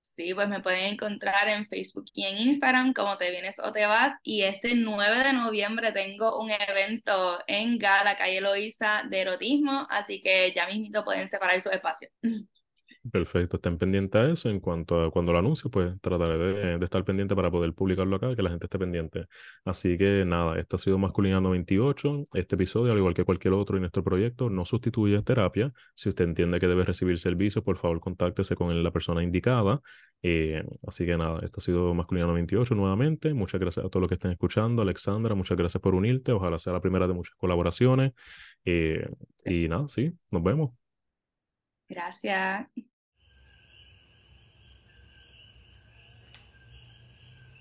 S2: Sí, pues me pueden encontrar en Facebook y en Instagram como Te Vienes o Te Vas. Y este 9 de noviembre tengo un evento en Gala, calle Loíza, de erotismo, así que ya mismito pueden separar su espacio.
S1: Perfecto, estén pendientes a eso. En cuanto a cuando lo anuncie, pues trataré de, de, estar pendiente para poder publicarlo acá, que la gente esté pendiente. Así que nada, esto ha sido Masculinando 28. Este episodio, al igual que cualquier otro en nuestro proyecto, no sustituye terapia. Si usted entiende que debe recibir servicio, por favor, contáctese con la persona indicada. Eh, así que nada, esto ha sido Masculinando 28 nuevamente. Muchas gracias a todos los que estén escuchando. Alexandra, muchas gracias por unirte. Ojalá sea la primera de muchas colaboraciones. Eh, y nada, sí, nos vemos.
S2: Gracias.